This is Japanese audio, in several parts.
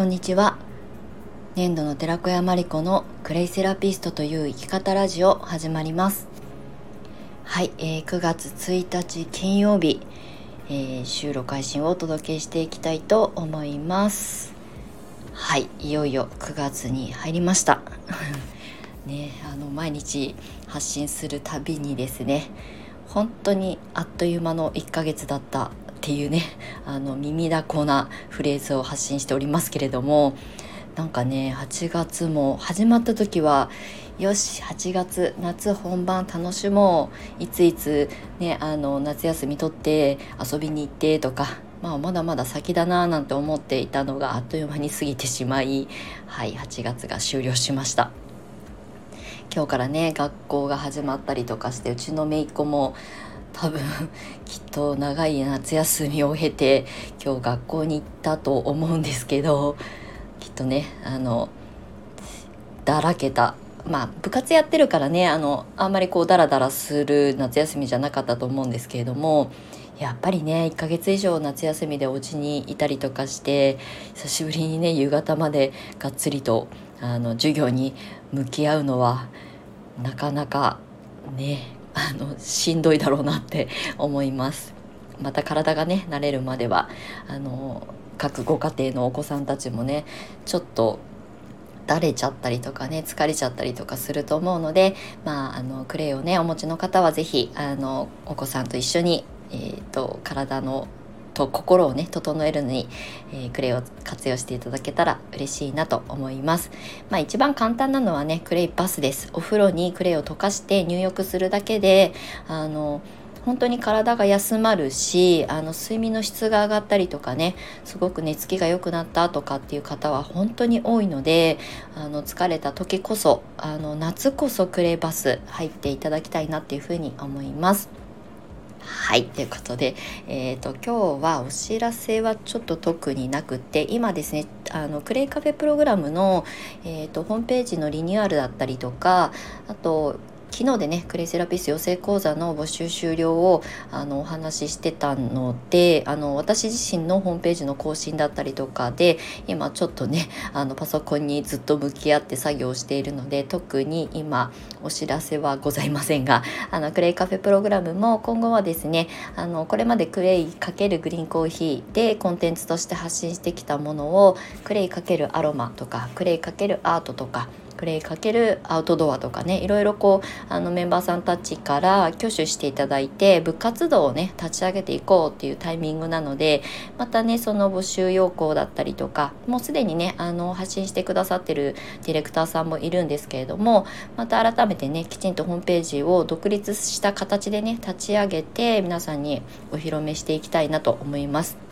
こんにちは。粘土の寺子屋マリコのクレイセラピストという生き方ラジオ始まります。はい、えー、9月1日金曜日、えー、収録配信をお届けしていきたいと思います。はいいよいよ9月に入りました。ねあの毎日発信するたびにですね本当にあっという間の1ヶ月だったっていうねあの耳だこなフレーズを発信しておりますけれどもなんかね8月も始まった時はよし8月夏本番楽しもういついつ、ね、あの夏休み取って遊びに行ってとか、まあ、まだまだ先だななんて思っていたのがあっという間に過ぎてしまい、はい、8月が終了しました。今日からね学校が始まったりとかしてうちの姪っ子も多分 きっと長い夏休みを経て今日学校に行ったと思うんですけどきっとねあのだらけた。まあ部活やってるからねあのあんまりこうダラダラする夏休みじゃなかったと思うんですけれどもやっぱりね1ヶ月以上夏休みでお家にいたりとかして久しぶりにね夕方までがっつりとあの授業に向き合うのはなかなかねあのしんどいだろうなって思います。また体がね慣れるまではあの各ご家庭のお子さんたちもねちょっとだれちゃったりとかね疲れちゃったりとかすると思うのでまああのクレイをねお持ちの方は是非あのお子さんと一緒に、えーと体のと心をね整えるのに、えー、クレイを活用していただけたら嬉しいなと思います。まあ一番簡単なのはねクレイバスです。お風呂にクレイを溶かして入浴するだけであの本当に体が休まるしあの睡眠の質が上がったりとかねすごく寝つきが良くなったとかっていう方は本当に多いのであの疲れた時こそあの夏こそクレイバス入っていただきたいなっていうふうに思います。はい。ということで、えっ、ー、と、今日はお知らせはちょっと特になくて、今ですね、あの、クレイカフェプログラムの、えっ、ー、と、ホームページのリニューアルだったりとか、あと、昨日でねクレイセラピス養成講座の募集終了をあのお話ししてたのであの私自身のホームページの更新だったりとかで今ちょっとねあのパソコンにずっと向き合って作業しているので特に今お知らせはございませんがあのクレイカフェプログラムも今後はですねあのこれまでクレイ×グリーンコーヒーでコンテンツとして発信してきたものをクレイ×アロマとかクレイ×アートとかプレイかけるアウトドアとかねいろいろこうあのメンバーさんたちから挙手していただいて部活動をね立ち上げていこうっていうタイミングなのでまたねその募集要項だったりとかもうすでにねあの発信してくださってるディレクターさんもいるんですけれどもまた改めてねきちんとホームページを独立した形でね立ち上げて皆さんにお披露目していきたいなと思います。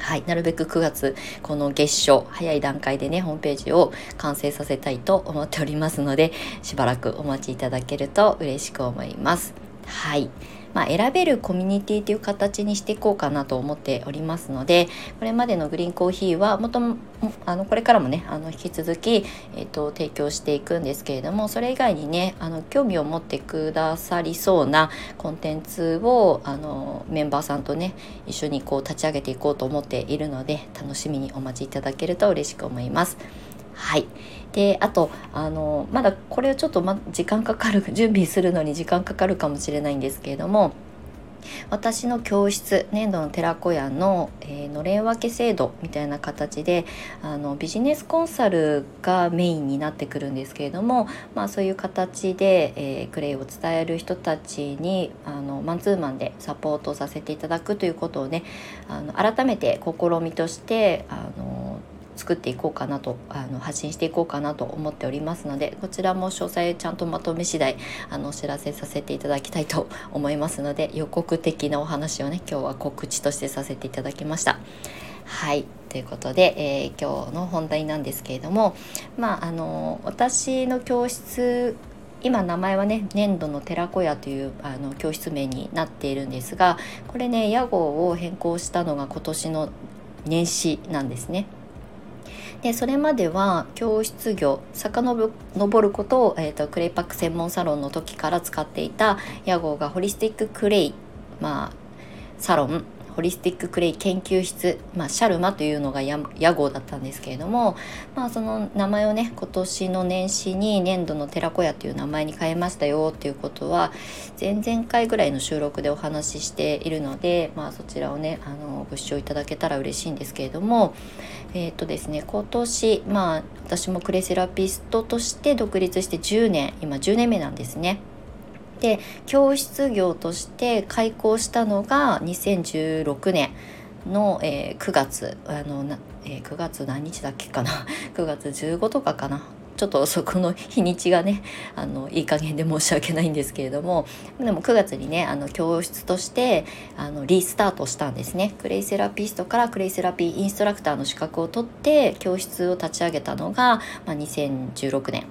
はい、なるべく9月この月初早い段階でねホームページを完成させたいと思っておりますのでしばらくお待ちいただけると嬉しく思います。はいまあ、選べるコミュニティという形にしていこうかなと思っておりますのでこれまでのグリーンコーヒーはもともあのこれからもねあの引き続き、えーと、提供していくんですけれどもそれ以外にねあの興味を持ってくださりそうなコンテンツをあのメンバーさんとね一緒にこう立ち上げていこうと思っているので楽しみにお待ちいただけると嬉しく思います。はい。で、あと、あの、まだこれをちょっと、ま、時間かかる、準備するのに時間かかるかもしれないんですけれども、私の教室粘土の寺子屋の、えー、のれん分け制度みたいな形であのビジネスコンサルがメインになってくるんですけれども、まあ、そういう形で、えー、クレイを伝える人たちにあのマンツーマンでサポートさせていただくということをねあの改めて試みとしてあの作っていこうかなとあの発信していこうかなと思っておりますのでこちらも詳細ちゃんとまとめ次第あのお知らせさせていただきたいと思いますので予告的なお話をね今日は告知としてさせていただきました。はいということで、えー、今日の本題なんですけれどもまああの私の教室今名前はね粘土の寺子屋というあの教室名になっているんですがこれね屋号を変更したのが今年の年始なんですね。でそれまでは教室業遡ることを、えーと、クレイパック専門サロンの時から使っていた屋号がホリスティッククレイ、まあ、サロンホリスティッククレイ研究室、まあ、シャルマというのが屋号だったんですけれども、まあ、その名前をね今年の年始に粘土の寺子屋という名前に変えましたよっていうことは前々回ぐらいの収録でお話ししているので、まあ、そちらをねあのご視聴いただけたら嬉しいんですけれどもえっ、ー、とですね今年まあ私もクレセラピストとして独立して10年今10年目なんですね。で教室業として開校したのが2016年の、えー、9月あのな、えー、9月何日だっけかな？9月15とかかな？ちょっとそこの日にちがねあのいい加減で申し訳ないんですけれども。でも9月にねあの教室としてあのリスタートしたんですね。クレイセラピストからクレイセラピーインストラクターの資格を取って教室を立ち上げたのが、まあ、2016年。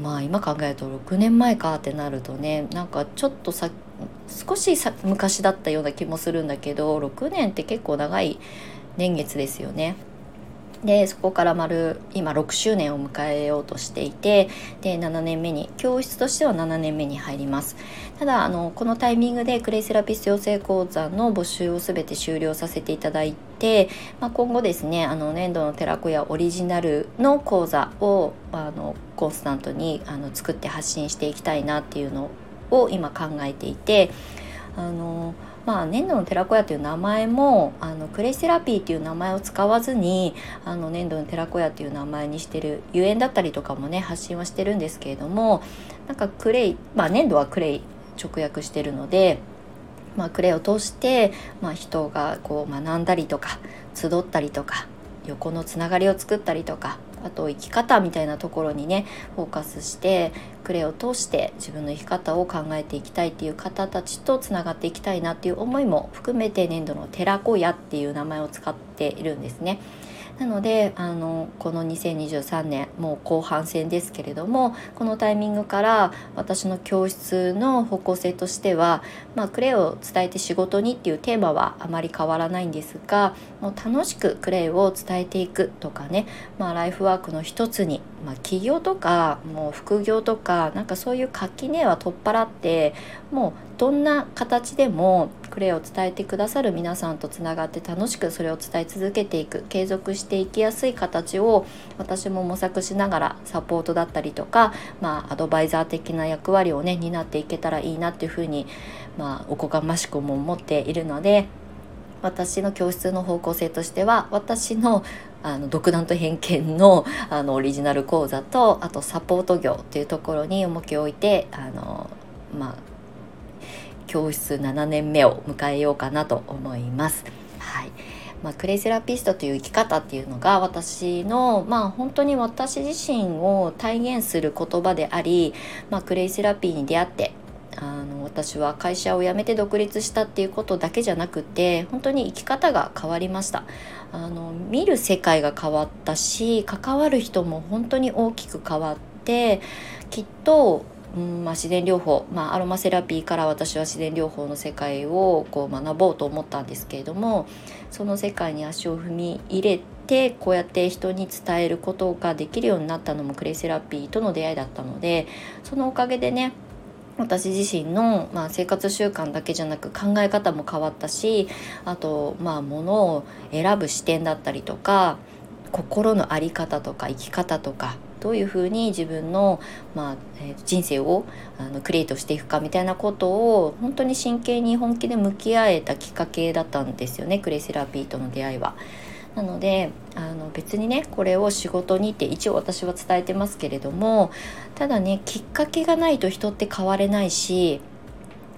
まあ今考えると6年前かってなるとねなんかちょっとさ少しさ昔だったような気もするんだけど6年って結構長い年月ですよね。でそこから丸今6周年を迎えようとしていてで7年目に教室としては7年目に入ります。ただあのこのタイミングでクレイセラピスト養成講座の募集を全て終了させていただいて、まあ、今後ですねあの粘土の寺子屋オリジナルの講座をあのコンスタントにあの作って発信していきたいなっていうのを今考えていてあのまあ、粘土の寺子屋という名前もあのクレイセラピーという名前を使わずにあの粘土の寺子屋という名前にしてるゆえんだったりとかもね発信はしてるんですけれどもなんかクレイ、まあ、粘土はクレイ直訳してるので。まあ、クレイを通して、まあ、人がこう学んだりとか集ったりとか横のつながりを作ったりとかあと生き方みたいなところにねフォーカスしてクレを通して自分の生き方を考えていきたいっていう方たちとつながっていきたいなっていう思いも含めて粘土の寺子屋っていう名前を使っているんですね。なのであのこの2023年もう後半戦ですけれどもこのタイミングから私の教室の方向性としては、まあ、クレイを伝えて仕事にっていうテーマはあまり変わらないんですがもう楽しくクレイを伝えていくとかね、まあ、ライフワークの一つに、まあ、起業とかもう副業とかなんかそういう垣根は取っ払ってもうどんな形でもクレイを伝えてくださる皆さんとつながって楽しくそれを伝え続けていく継続していきやすい形を私も模索しながらサポートだったりとか、まあ、アドバイザー的な役割をね担っていけたらいいなっていうふうに、まあ、おこがましくも思っているので私の教室の方向性としては私のあの独断と偏見のあのオリジナル講座とあとサポート業っていうところに重きを置いてあのまあ教室7年目を迎えようかなと思います。はいまあ、クレイセラピストという生き方っていうのが私のまあ本当に私自身を体現する言葉であり、まあ、クレイセラピーに出会ってあの私は会社を辞めて独立したっていうことだけじゃなくて本当に生き方が変わりましたあの見る世界が変わったし関わる人も本当に大きく変わってきっとうんまあ、自然療法、まあ、アロマセラピーから私は自然療法の世界をこう学ぼうと思ったんですけれどもその世界に足を踏み入れてこうやって人に伝えることができるようになったのもクレイセラピーとの出会いだったのでそのおかげでね私自身の、まあ、生活習慣だけじゃなく考え方も変わったしあとまあ物を選ぶ視点だったりとか心の在り方とか生き方とかどういうふうに自分の、まあえー、人生をあのクリエイトしていくかみたいなことを本当に真剣に本気で向き合えたきっかけだったんですよねクレイセラピーとの出会いは。なのであの別にねこれを仕事にって一応私は伝えてますけれどもただねきっかけがないと人って変われないし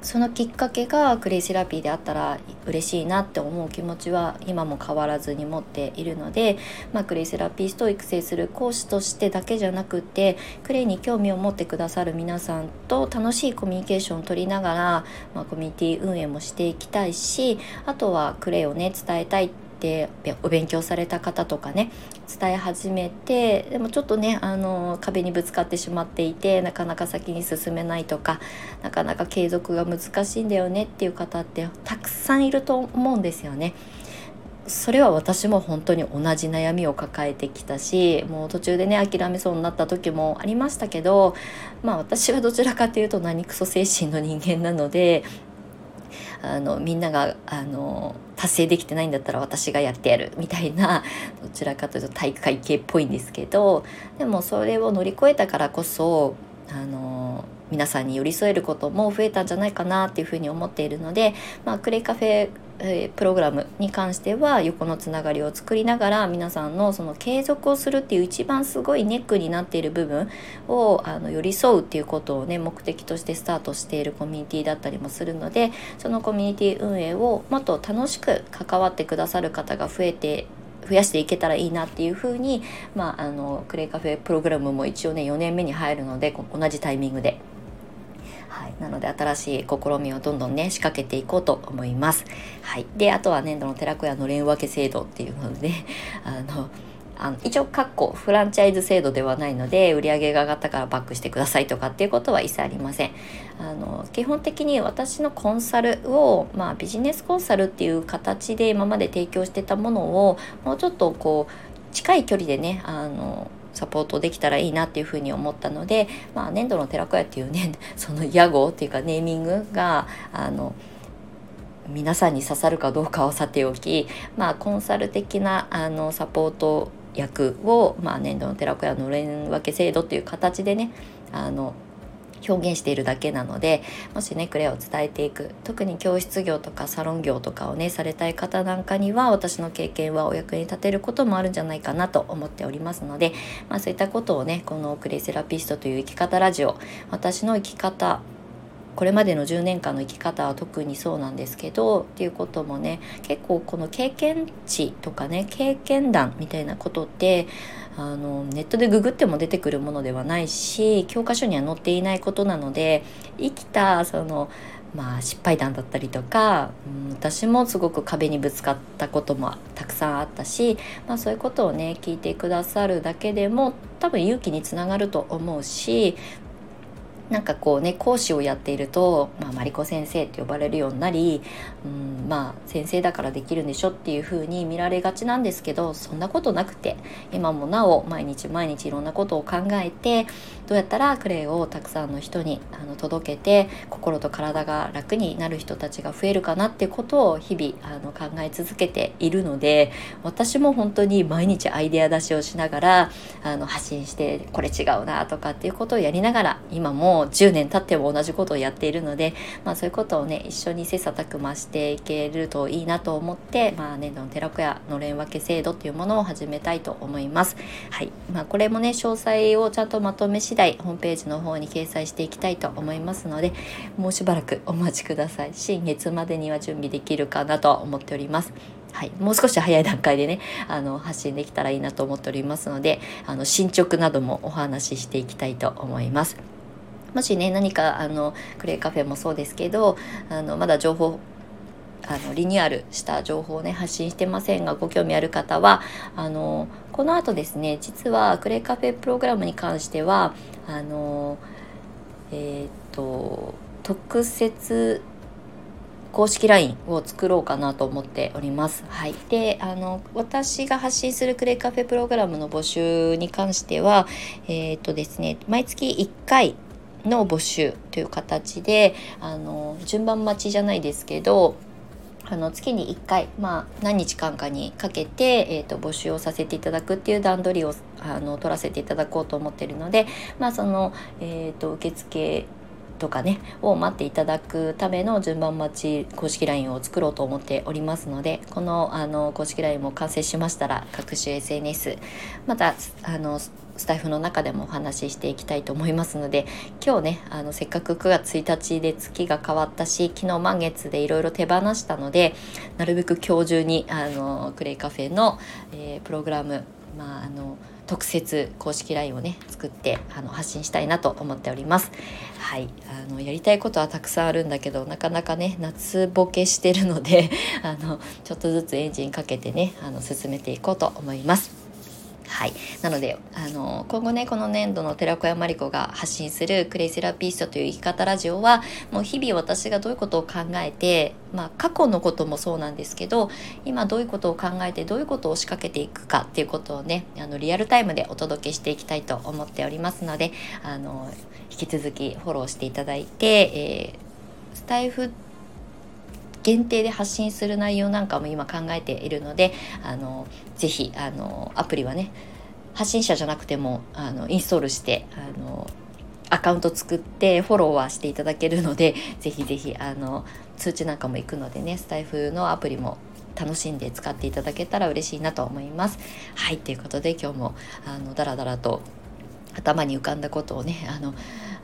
そのきっかけがクレイセラピーであったら嬉しいなって思う気持ちは今も変わらずに持っているので、まあ、クレイセラピストを育成する講師としてだけじゃなくてクレイに興味を持ってくださる皆さんと楽しいコミュニケーションをとりながら、まあ、コミュニティ運営もしていきたいしあとはクレイをね伝えたいってでお勉強された方とかね伝え始めてでもちょっとねあの壁にぶつかってしまっていてなかなか先に進めないとかなかなか継続が難しいんだよねっていう方ってたくさんいると思うんですよね。それは私も本当に同じ悩みを抱えてきたしもう途中でね諦めそうになった時もありましたけどまあ私はどちらかというと何クソ精神の人間なのであのみんながあの達成できてないんだったら私がやってやるみたいな どちらかというと体育会系っぽいんですけどでもそれを乗り越えたからこそあの皆さんに寄り添えることも増えたんじゃないかなっていうふうに思っているので、まあ、クレイカフェえプログラムに関しては横のつながりを作りながら皆さんのその継続をするっていう一番すごいネックになっている部分をあの寄り添うっていうことをね目的としてスタートしているコミュニティだったりもするのでそのコミュニティ運営をもっと楽しく関わってくださる方が増えて増やしていけたらいいなっていうふうに、まあ、あのクレイカフェプログラムも一応ね4年目に入るので同じタイミングで、なので新しい試みをどんどんね仕掛けていこうと思います。はい、であとは年度の寺子屋の連分け制度っていうので、ね、あのあの一応かっこフランチャイズ制度ではないので売り上げが上がったからバックしてくださいとかっていうことは一切ありませんあの基本的に私のコンサルを、まあ、ビジネスコンサルっていう形で今まで提供してたものをもうちょっとこう近い距離でねあのサポートできたらいいなっていうふうに思ったので、まあ、粘土の寺子屋っていうね その屋号っていうかネーミングがあの皆さんに刺さるかどうかはさておき、まあ、コンサル的なあのサポート役を、まあ、粘土の寺子屋の連分け制度っていう形でねあの表現しているだけなのでもしねクレアを伝えていく。特に教室業とかサロン業とかをねされたい方なんかには私の経験はお役に立てることもあるんじゃないかなと思っておりますので、まあ、そういったことをねこのクレイセラピストという生き方ラジオ私の生き方これまでの10年間の生き方は特にそうなんですけどっていうこともね結構この経験値とかね経験談みたいなことってあのネットでググっても出てくるものではないし教科書には載っていないことなので生きたそのまあ失敗談だったりとか、うん、私もすごく壁にぶつかったこともたくさんあったし、まあ、そういうことをね聞いてくださるだけでも多分勇気につながると思うしなんかこうね講師をやっていると、まあ、マリコ先生って呼ばれるようになり、うん、まあ先生だからできるんでしょっていう風に見られがちなんですけどそんなことなくて今もなお毎日毎日いろんなことを考えてどうやったらクレイをたくさんの人にあの届けて心と体が楽になる人たちが増えるかなってことを日々あの考え続けているので私も本当に毎日アイデア出しをしながらあの発信してこれ違うなとかっていうことをやりながら今ももう10年経っても同じことをやっているので、まあ、そういうことをね一緒に切磋琢磨していけるといいなと思って、まあ、年度の寺子屋のれん分け制度っていうものを始めたいと思います。はいまあ、これもね詳細をちゃんとまとめ次第ホームページの方に掲載していきたいと思いますのでもうしばらくお待ちください新月までには準備できるかなと思っております。はい、もう少し早い段階でねあの発信できたらいいなと思っておりますのであの進捗などもお話ししていきたいと思います。もしね何かあのクレイカフェもそうですけどあのまだ情報あのリニューアルした情報をね発信してませんがご興味ある方はあのこの後ですね実はクレイカフェプログラムに関してはあのえっ、と特設公式 LINE を作ろうかなと思っております。はい、であの私が発信するクレイカフェプログラムの募集に関してはえっ、とですね毎月1回の募集という形であの順番待ちじゃないですけどあの月に1回、まあ、何日間かにかけて、えーと、募集をさせていただくっていう段取りをあの取らせていただこうと思ってるので、まあ、その、えーと、受付とかねを待っていただくための順番待ち公式 LINE を作ろうと思っておりますのでこのあの公式 LINE も完成しましたら各種 SNS またあのスタイフの中でもお話ししていきたいと思いますので今日ねあのせっかく9月1日で月が変わったし昨日満月でいろいろ手放したのでなるべく今日中にあのクレイカフェの、えー、プログラム、まあ、あの特設公式 LINE をね作ってあの発信したいなと思っております。はい。あのやりたいことはたくさんあるんだけどなかなかね夏ボケしてるので あのちょっとずつエンジンかけてねあの進めていこうと思います。はい、なのであの今後ねこの年度の寺子屋真理子が発信するクレイセラピストという生き方ラジオはもう日々私がどういうことを考えて、まあ、過去のこともそうなんですけど今どういうことを考えてどういうことを仕掛けていくかっていうことをねあのリアルタイムでお届けしていきたいと思っておりますのであの引き続きフォローしていただいて、えー、スタイフ限定で発信する内容なんかも今考えているのであのぜひあのアプリはね発信者じゃなくてもあのインストールしてあのアカウント作ってフォローはしていただけるのでぜひぜひあの通知なんかも行くのでねスタイフのアプリも楽しんで使っていただけたら嬉しいなと思います。はいということで今日もあのだらだらと頭に浮かんだことをねあの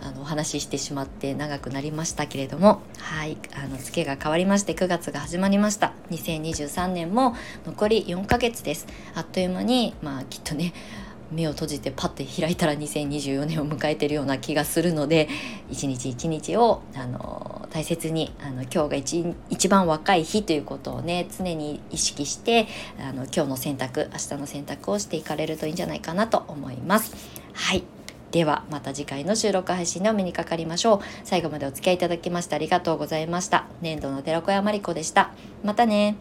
あのお話ししてしまって長くなりましたけれどもはいあの月が変わりまして9月が始まりました。2023年も残り4ヶ月です。あっという間にまあきっとね目を閉じてパッて開いたら2024年を迎えてるような気がするので一日一日をあの大切にあの今日が一一番若い日ということをね常に意識してあの今日の選択明日の選択をしていかれるといいんじゃないかなと思います。はい。ではまた次回の収録配信でお目にかかりましょう。最後までお付き合いいただきましてありがとうございました。年度の寺子屋まりこでした。またね